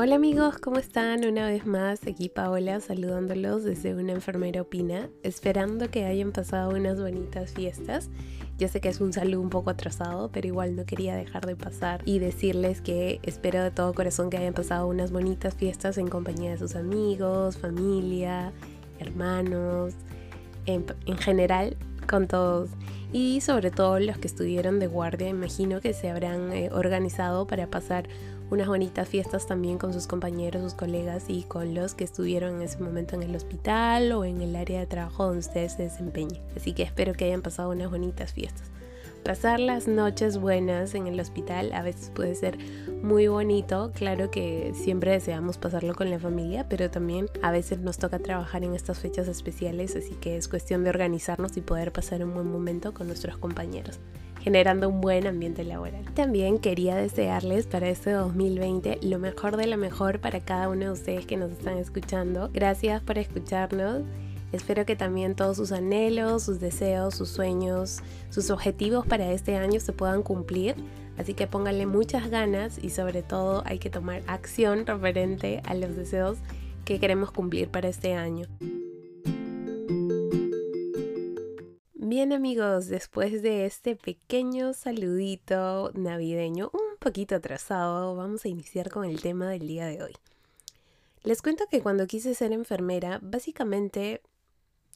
Hola amigos, ¿cómo están? Una vez más, aquí Paola saludándolos desde una enfermera opina, esperando que hayan pasado unas bonitas fiestas. Yo sé que es un saludo un poco atrasado, pero igual no quería dejar de pasar y decirles que espero de todo corazón que hayan pasado unas bonitas fiestas en compañía de sus amigos, familia, hermanos, en, general con todos y sobre todo los que estuvieron de guardia, imagino que se habrán eh, organizado para pasar unas bonitas fiestas también con sus compañeros, sus colegas y con los que estuvieron en ese momento en el hospital o en el área de trabajo donde ustedes se desempeñen. Así que espero que hayan pasado unas bonitas fiestas. Pasar las noches buenas en el hospital a veces puede ser muy bonito. Claro que siempre deseamos pasarlo con la familia, pero también a veces nos toca trabajar en estas fechas especiales, así que es cuestión de organizarnos y poder pasar un buen momento con nuestros compañeros generando un buen ambiente laboral. También quería desearles para este 2020 lo mejor de lo mejor para cada uno de ustedes que nos están escuchando. Gracias por escucharnos. Espero que también todos sus anhelos, sus deseos, sus sueños, sus objetivos para este año se puedan cumplir. Así que pónganle muchas ganas y sobre todo hay que tomar acción referente a los deseos que queremos cumplir para este año. Bien amigos, después de este pequeño saludito navideño, un poquito atrasado, vamos a iniciar con el tema del día de hoy. Les cuento que cuando quise ser enfermera, básicamente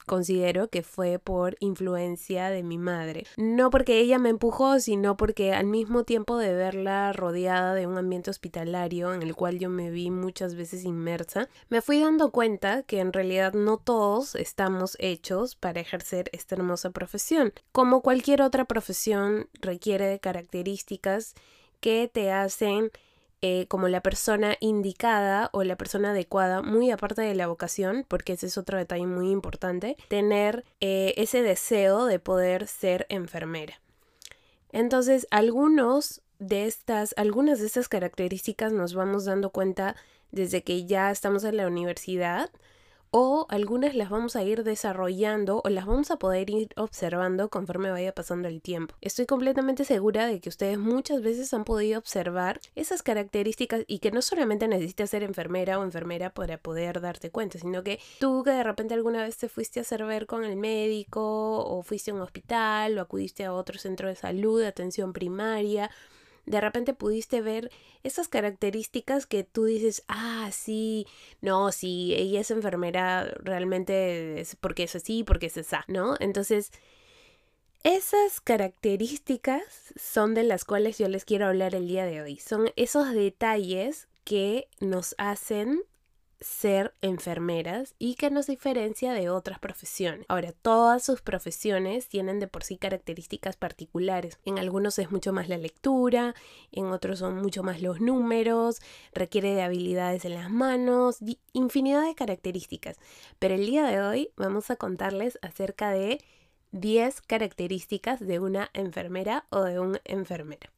considero que fue por influencia de mi madre. No porque ella me empujó, sino porque al mismo tiempo de verla rodeada de un ambiente hospitalario en el cual yo me vi muchas veces inmersa, me fui dando cuenta que en realidad no todos estamos hechos para ejercer esta hermosa profesión. Como cualquier otra profesión requiere de características que te hacen eh, como la persona indicada o la persona adecuada, muy aparte de la vocación, porque ese es otro detalle muy importante, tener eh, ese deseo de poder ser enfermera. Entonces, algunos de estas, algunas de estas características nos vamos dando cuenta desde que ya estamos en la universidad o algunas las vamos a ir desarrollando o las vamos a poder ir observando conforme vaya pasando el tiempo. Estoy completamente segura de que ustedes muchas veces han podido observar esas características y que no solamente necesitas ser enfermera o enfermera para poder darte cuenta, sino que tú que de repente alguna vez te fuiste a hacer ver con el médico o fuiste a un hospital o acudiste a otro centro de salud, de atención primaria, de repente pudiste ver esas características que tú dices, ah, sí, no, sí, ella es enfermera, realmente es porque es así, porque es esa, ¿no? Entonces, esas características son de las cuales yo les quiero hablar el día de hoy. Son esos detalles que nos hacen ser enfermeras y que nos diferencia de otras profesiones. Ahora, todas sus profesiones tienen de por sí características particulares. En algunos es mucho más la lectura, en otros son mucho más los números, requiere de habilidades en las manos, infinidad de características. Pero el día de hoy vamos a contarles acerca de 10 características de una enfermera o de un enfermero.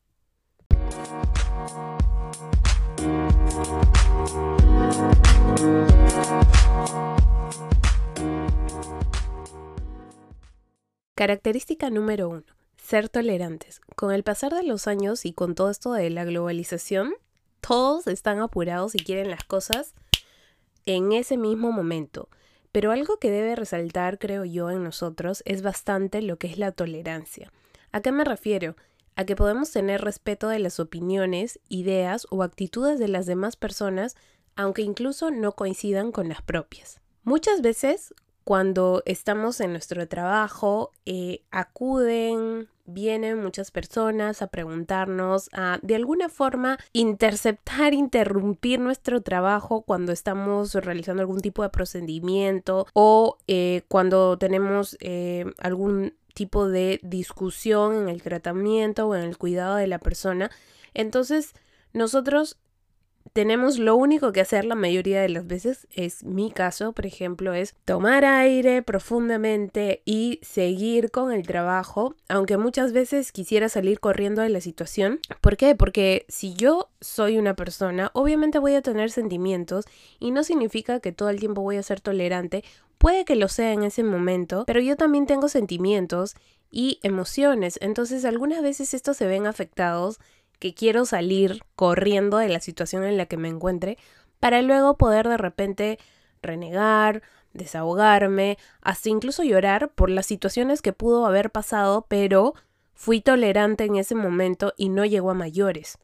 Característica número uno. Ser tolerantes. Con el pasar de los años y con todo esto de la globalización, todos están apurados y quieren las cosas en ese mismo momento. Pero algo que debe resaltar, creo yo, en nosotros es bastante lo que es la tolerancia. ¿A qué me refiero? A que podemos tener respeto de las opiniones, ideas o actitudes de las demás personas aunque incluso no coincidan con las propias. Muchas veces cuando estamos en nuestro trabajo, eh, acuden, vienen muchas personas a preguntarnos, a de alguna forma interceptar, interrumpir nuestro trabajo cuando estamos realizando algún tipo de procedimiento o eh, cuando tenemos eh, algún tipo de discusión en el tratamiento o en el cuidado de la persona. Entonces, nosotros tenemos lo único que hacer la mayoría de las veces, es mi caso, por ejemplo, es tomar aire profundamente y seguir con el trabajo, aunque muchas veces quisiera salir corriendo de la situación. ¿Por qué? Porque si yo soy una persona, obviamente voy a tener sentimientos y no significa que todo el tiempo voy a ser tolerante. Puede que lo sea en ese momento, pero yo también tengo sentimientos y emociones, entonces algunas veces estos se ven afectados que quiero salir corriendo de la situación en la que me encuentre para luego poder de repente renegar, desahogarme, hasta incluso llorar por las situaciones que pudo haber pasado, pero fui tolerante en ese momento y no llegó a mayores.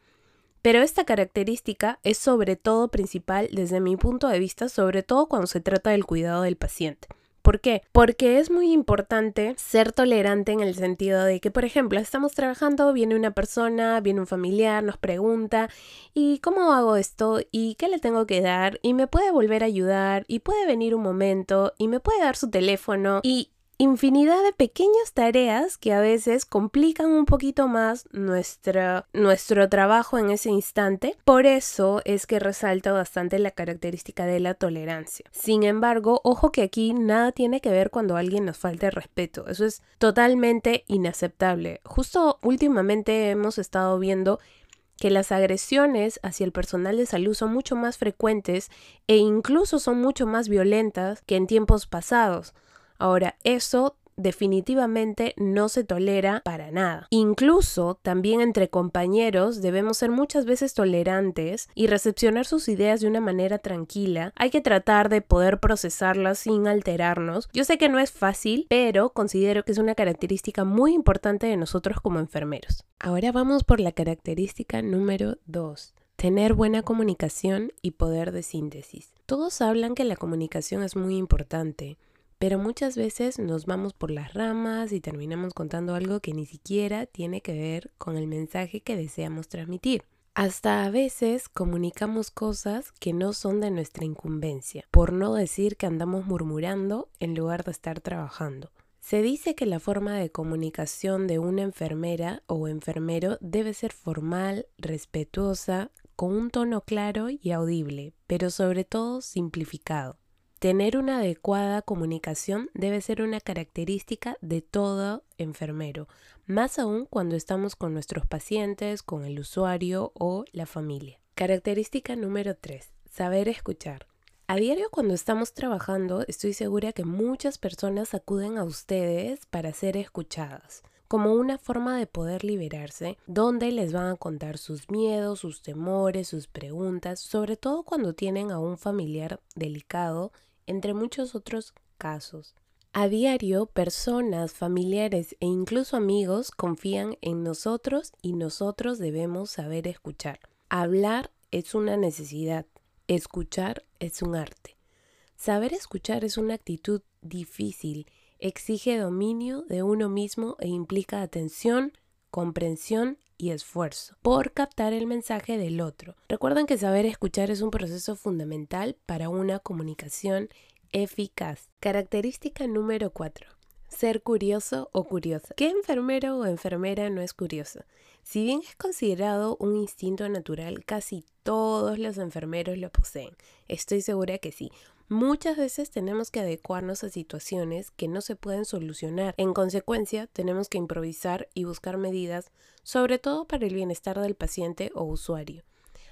Pero esta característica es sobre todo principal desde mi punto de vista, sobre todo cuando se trata del cuidado del paciente. ¿Por qué? Porque es muy importante ser tolerante en el sentido de que, por ejemplo, estamos trabajando, viene una persona, viene un familiar, nos pregunta, ¿y cómo hago esto? ¿Y qué le tengo que dar? ¿Y me puede volver a ayudar? ¿Y puede venir un momento? ¿Y me puede dar su teléfono? Y infinidad de pequeñas tareas que a veces complican un poquito más nuestro trabajo en ese instante. Por eso es que resalta bastante la característica de la tolerancia. Sin embargo, ojo que aquí nada tiene que ver cuando alguien nos falte respeto. Eso es totalmente inaceptable. Justo últimamente hemos estado viendo que las agresiones hacia el personal de salud son mucho más frecuentes e incluso son mucho más violentas que en tiempos pasados. Ahora, eso definitivamente no se tolera para nada. Incluso también entre compañeros debemos ser muchas veces tolerantes y recepcionar sus ideas de una manera tranquila. Hay que tratar de poder procesarlas sin alterarnos. Yo sé que no es fácil, pero considero que es una característica muy importante de nosotros como enfermeros. Ahora vamos por la característica número 2. Tener buena comunicación y poder de síntesis. Todos hablan que la comunicación es muy importante, pero muchas veces nos vamos por las ramas y terminamos contando algo que ni siquiera tiene que ver con el mensaje que deseamos transmitir. Hasta a veces comunicamos cosas que no son de nuestra incumbencia, por no decir que andamos murmurando en lugar de estar trabajando. Se dice que la forma de comunicación de una enfermera o enfermero debe ser formal, respetuosa, con un tono claro y audible, pero sobre todo simplificado. Tener una adecuada comunicación debe ser una característica de todo enfermero, más aún cuando estamos con nuestros pacientes, con el usuario o la familia. Característica número 3. Saber escuchar. A diario cuando estamos trabajando, estoy segura que muchas personas acuden a ustedes para ser escuchadas como una forma de poder liberarse, donde les van a contar sus miedos, sus temores, sus preguntas, sobre todo cuando tienen a un familiar delicado entre muchos otros casos. A diario, personas, familiares e incluso amigos confían en nosotros y nosotros debemos saber escuchar. Hablar es una necesidad, escuchar es un arte. Saber escuchar es una actitud difícil, exige dominio de uno mismo e implica atención, comprensión y esfuerzo por captar el mensaje del otro. Recuerden que saber escuchar es un proceso fundamental para una comunicación eficaz. Característica número 4. Ser curioso o curiosa. ¿Qué enfermero o enfermera no es curioso? Si bien es considerado un instinto natural, casi todos los enfermeros lo poseen. Estoy segura que sí. Muchas veces tenemos que adecuarnos a situaciones que no se pueden solucionar. En consecuencia, tenemos que improvisar y buscar medidas, sobre todo para el bienestar del paciente o usuario.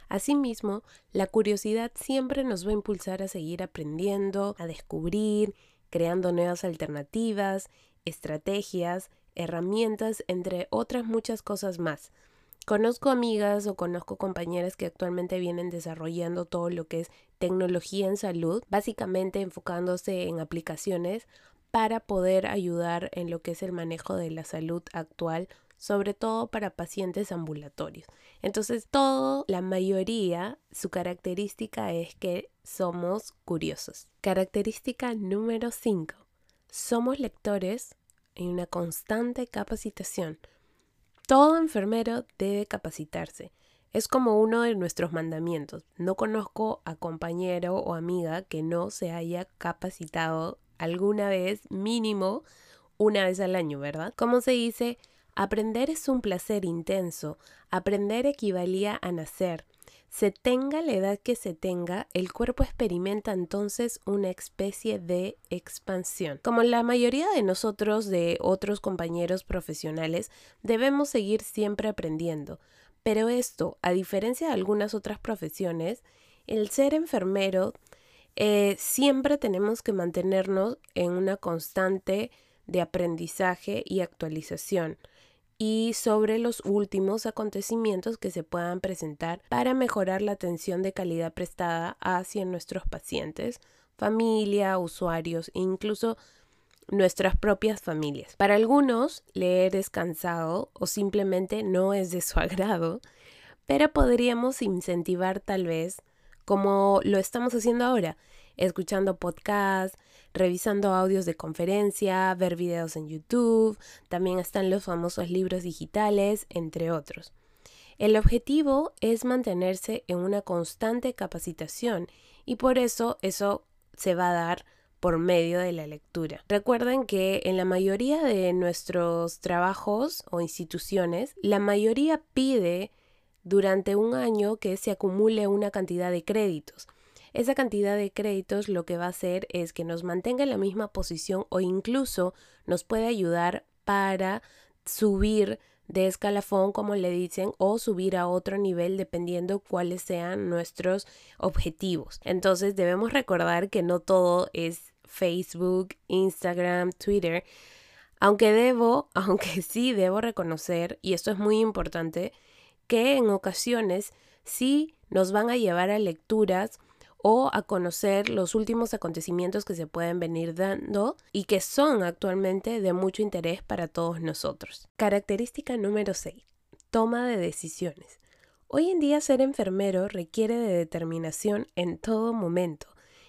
Asimismo, la curiosidad siempre nos va a impulsar a seguir aprendiendo, a descubrir, creando nuevas alternativas, estrategias, herramientas, entre otras muchas cosas más. Conozco amigas o conozco compañeras que actualmente vienen desarrollando todo lo que es tecnología en salud, básicamente enfocándose en aplicaciones para poder ayudar en lo que es el manejo de la salud actual, sobre todo para pacientes ambulatorios. Entonces, todo, la mayoría, su característica es que somos curiosos. Característica número 5. Somos lectores en una constante capacitación. Todo enfermero debe capacitarse. Es como uno de nuestros mandamientos. No conozco a compañero o amiga que no se haya capacitado alguna vez, mínimo una vez al año, ¿verdad? Como se dice, aprender es un placer intenso. Aprender equivalía a nacer. Se tenga la edad que se tenga, el cuerpo experimenta entonces una especie de expansión. Como la mayoría de nosotros, de otros compañeros profesionales, debemos seguir siempre aprendiendo. Pero esto, a diferencia de algunas otras profesiones, el ser enfermero, eh, siempre tenemos que mantenernos en una constante de aprendizaje y actualización. y sobre los últimos acontecimientos que se puedan presentar para mejorar la atención de calidad prestada hacia nuestros pacientes, familia, usuarios e incluso nuestras propias familias. Para algunos, leer es cansado o simplemente no es de su agrado, pero podríamos incentivar tal vez como lo estamos haciendo ahora, escuchando podcasts, revisando audios de conferencia, ver videos en YouTube, también están los famosos libros digitales, entre otros. El objetivo es mantenerse en una constante capacitación y por eso eso se va a dar por medio de la lectura. Recuerden que en la mayoría de nuestros trabajos o instituciones, la mayoría pide durante un año que se acumule una cantidad de créditos. Esa cantidad de créditos lo que va a hacer es que nos mantenga en la misma posición o incluso nos puede ayudar para subir de escalafón, como le dicen, o subir a otro nivel dependiendo cuáles sean nuestros objetivos. Entonces debemos recordar que no todo es Facebook, Instagram, Twitter. Aunque debo, aunque sí debo reconocer, y esto es muy importante, que en ocasiones sí nos van a llevar a lecturas o a conocer los últimos acontecimientos que se pueden venir dando y que son actualmente de mucho interés para todos nosotros. Característica número 6. Toma de decisiones. Hoy en día ser enfermero requiere de determinación en todo momento.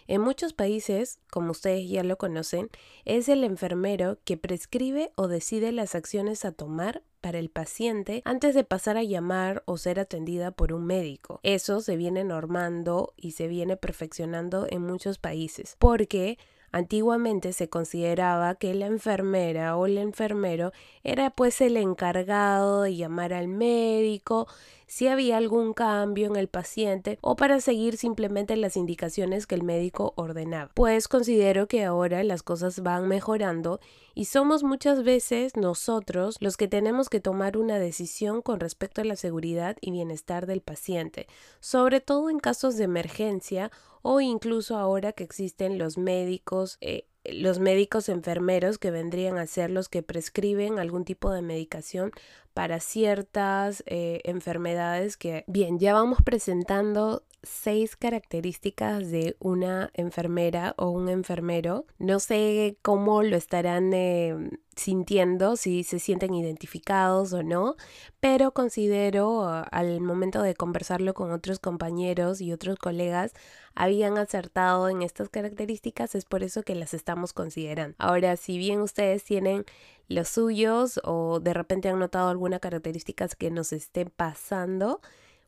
En muchos países, como ustedes ya lo conocen, es el enfermero que prescribe o decide las acciones a tomar para el paciente antes de pasar a llamar o ser atendida por un médico. Eso se viene normando y se viene perfeccionando en muchos países porque Antiguamente se consideraba que la enfermera o el enfermero era pues el encargado de llamar al médico si había algún cambio en el paciente o para seguir simplemente las indicaciones que el médico ordenaba. Pues considero que ahora las cosas van mejorando y somos muchas veces nosotros los que tenemos que tomar una decisión con respecto a la seguridad y bienestar del paciente, sobre todo en casos de emergencia o incluso ahora que existen los médicos, eh, los médicos enfermeros que vendrían a ser los que prescriben algún tipo de medicación para ciertas eh, enfermedades que, bien, ya vamos presentando seis características de una enfermera o un enfermero. No sé cómo lo estarán eh, sintiendo, si se sienten identificados o no, pero considero ah, al momento de conversarlo con otros compañeros y otros colegas, habían acertado en estas características, es por eso que las estamos considerando. Ahora, si bien ustedes tienen los suyos o de repente han notado alguna característica que nos esté pasando,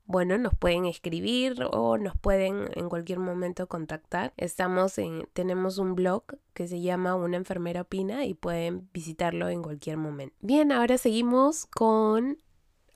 bueno, nos pueden escribir o nos pueden en cualquier momento contactar. Estamos en, tenemos un blog que se llama Una enfermera opina y pueden visitarlo en cualquier momento. Bien, ahora seguimos con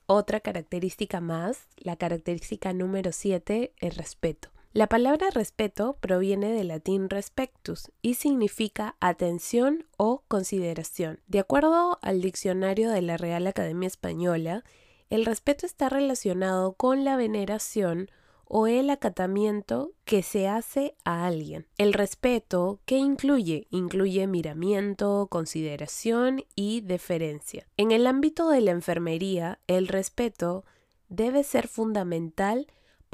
otra característica más, la característica número 7, el respeto. La palabra respeto proviene del latín respectus y significa atención o consideración. De acuerdo al diccionario de la Real Academia Española, el respeto está relacionado con la veneración o el acatamiento que se hace a alguien. El respeto, ¿qué incluye? Incluye miramiento, consideración y deferencia. En el ámbito de la enfermería, el respeto debe ser fundamental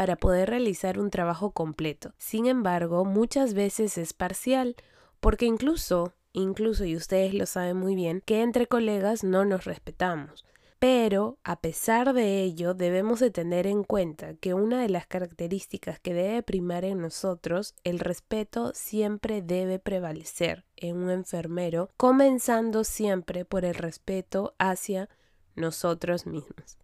para poder realizar un trabajo completo. Sin embargo, muchas veces es parcial, porque incluso, incluso, y ustedes lo saben muy bien, que entre colegas no nos respetamos. Pero, a pesar de ello, debemos de tener en cuenta que una de las características que debe primar en nosotros, el respeto siempre debe prevalecer en un enfermero, comenzando siempre por el respeto hacia nosotros mismos.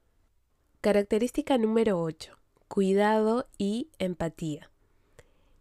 Característica número 8. Cuidado y empatía.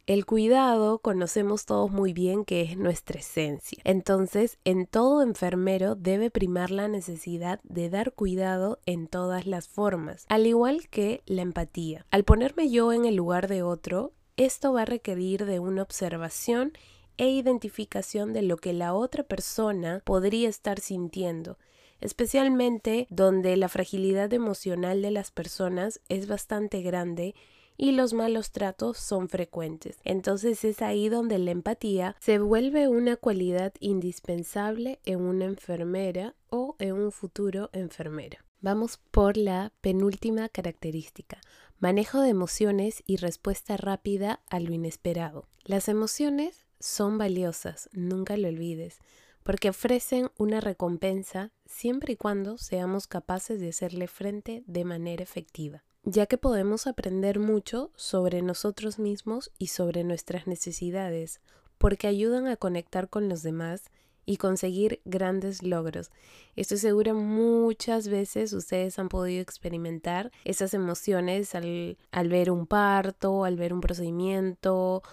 El cuidado conocemos todos muy bien que es nuestra esencia. Entonces, en todo enfermero debe primar la necesidad de dar cuidado en todas las formas, al igual que la empatía. Al ponerme yo en el lugar de otro, esto va a requerir de una observación e identificación de lo que la otra persona podría estar sintiendo, especialmente donde la fragilidad emocional de las personas es bastante grande y los malos tratos son frecuentes. Entonces es ahí donde la empatía se vuelve una cualidad indispensable en una enfermera o en un futuro enfermero. Vamos por la penúltima característica, manejo de emociones y respuesta rápida a lo inesperado. Las emociones son valiosas, nunca lo olvides, porque ofrecen una recompensa siempre y cuando seamos capaces de hacerle frente de manera efectiva, ya que podemos aprender mucho sobre nosotros mismos y sobre nuestras necesidades, porque ayudan a conectar con los demás y conseguir grandes logros. Estoy segura muchas veces ustedes han podido experimentar esas emociones al, al ver un parto, al ver un procedimiento,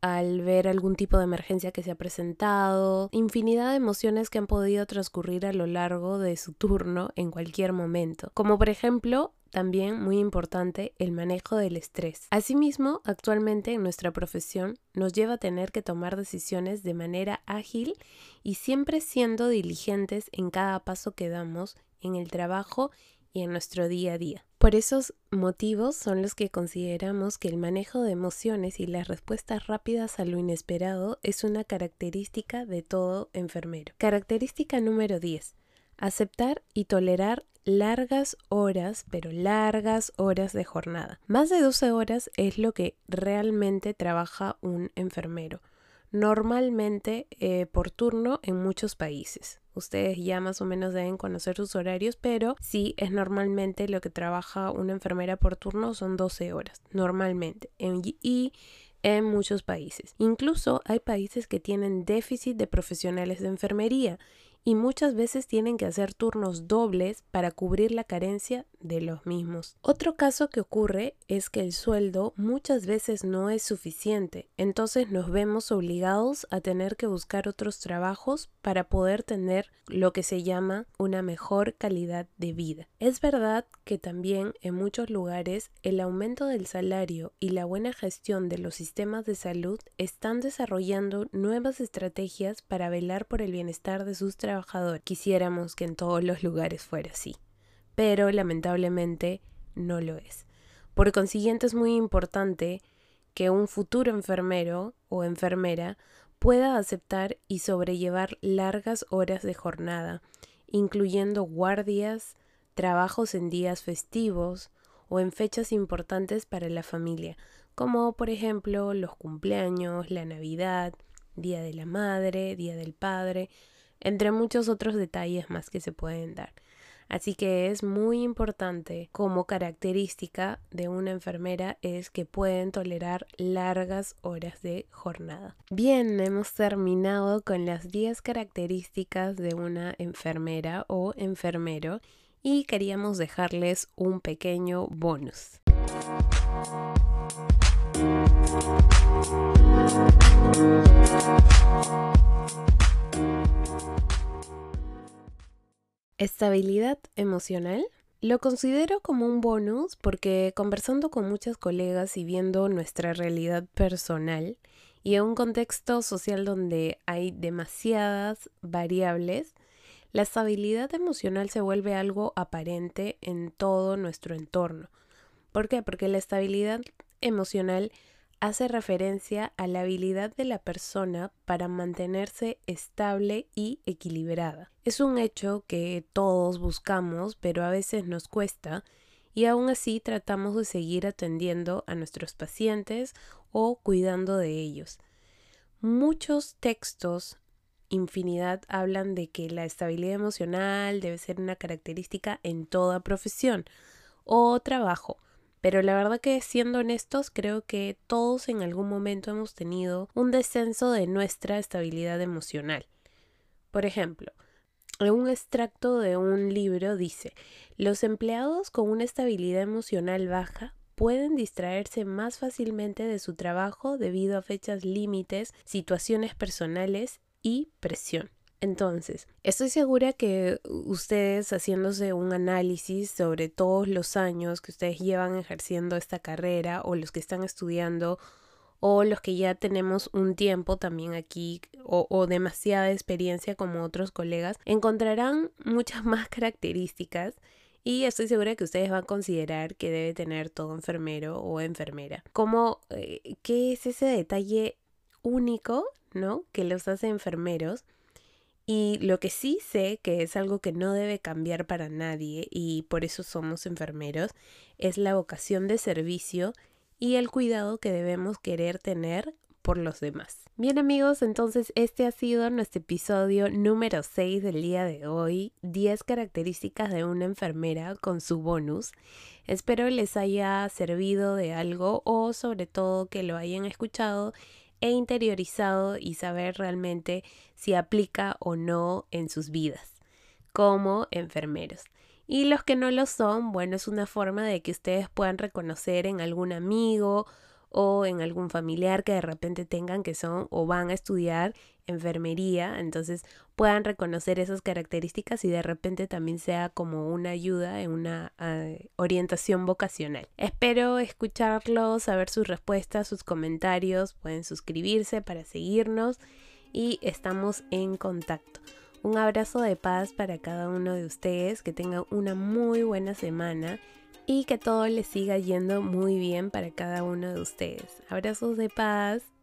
al ver algún tipo de emergencia que se ha presentado, infinidad de emociones que han podido transcurrir a lo largo de su turno en cualquier momento, como por ejemplo también muy importante el manejo del estrés. Asimismo, actualmente en nuestra profesión nos lleva a tener que tomar decisiones de manera ágil y siempre siendo diligentes en cada paso que damos en el trabajo y en nuestro día a día. Por esos motivos son los que consideramos que el manejo de emociones y las respuestas rápidas a lo inesperado es una característica de todo enfermero. Característica número 10. Aceptar y tolerar largas horas, pero largas horas de jornada. Más de 12 horas es lo que realmente trabaja un enfermero, normalmente eh, por turno en muchos países. Ustedes ya más o menos deben conocer sus horarios, pero sí es normalmente lo que trabaja una enfermera por turno son 12 horas, normalmente. y en muchos países. Incluso hay países que tienen déficit de profesionales de enfermería y muchas veces tienen que hacer turnos dobles para cubrir la carencia de los mismos. Otro caso que ocurre es que el sueldo muchas veces no es suficiente, entonces nos vemos obligados a tener que buscar otros trabajos para poder tener lo que se llama una mejor calidad de vida. Es verdad que también en muchos lugares el aumento del salario y la buena gestión de los sistemas de salud están desarrollando nuevas estrategias para velar por el bienestar de sus trabajadores trabajador. Quisiéramos que en todos los lugares fuera así, pero lamentablemente no lo es. Por consiguiente es muy importante que un futuro enfermero o enfermera pueda aceptar y sobrellevar largas horas de jornada, incluyendo guardias, trabajos en días festivos o en fechas importantes para la familia, como por ejemplo los cumpleaños, la Navidad, Día de la Madre, Día del Padre, entre muchos otros detalles más que se pueden dar. Así que es muy importante como característica de una enfermera es que pueden tolerar largas horas de jornada. Bien, hemos terminado con las 10 características de una enfermera o enfermero y queríamos dejarles un pequeño bonus. Estabilidad emocional. Lo considero como un bonus porque conversando con muchas colegas y viendo nuestra realidad personal y en un contexto social donde hay demasiadas variables, la estabilidad emocional se vuelve algo aparente en todo nuestro entorno. ¿Por qué? Porque la estabilidad emocional hace referencia a la habilidad de la persona para mantenerse estable y equilibrada. Es un hecho que todos buscamos, pero a veces nos cuesta, y aún así tratamos de seguir atendiendo a nuestros pacientes o cuidando de ellos. Muchos textos, infinidad, hablan de que la estabilidad emocional debe ser una característica en toda profesión o trabajo, pero la verdad que siendo honestos, creo que todos en algún momento hemos tenido un descenso de nuestra estabilidad emocional. Por ejemplo, un extracto de un libro dice, los empleados con una estabilidad emocional baja pueden distraerse más fácilmente de su trabajo debido a fechas límites, situaciones personales y presión. Entonces, estoy segura que ustedes haciéndose un análisis sobre todos los años que ustedes llevan ejerciendo esta carrera o los que están estudiando o los que ya tenemos un tiempo también aquí o, demasiada experiencia como otros colegas, encontrarán muchas más características y estoy segura que ustedes van a considerar que debe tener todo enfermero o enfermera. Como, eh, ¿qué es ese detalle único, ¿no? Que los hace enfermeros. Y lo que sí sé que es algo que no debe cambiar para nadie y por eso somos enfermeros, es la vocación de servicio y el cuidado que debemos querer tener por los demás. Bien amigos, entonces este ha sido nuestro episodio número 6 del día de hoy, 10 características de una enfermera con su bonus. Espero les haya servido de algo o sobre todo que lo hayan escuchado e interiorizado y saber realmente si aplica o no en sus vidas como enfermeros. Y los que no lo son, bueno, es una forma de que ustedes puedan reconocer en algún amigo o en algún familiar que de repente tengan que son o van a estudiar enfermería, entonces puedan reconocer esas características y de repente también sea como una ayuda en una eh, orientación vocacional. Espero escucharlos, saber sus respuestas, sus comentarios, pueden suscribirse para seguirnos y estamos en contacto. Un abrazo de paz para cada uno de ustedes, que tengan una muy buena semana y que todo les siga yendo muy bien para cada uno de ustedes. Abrazos de paz.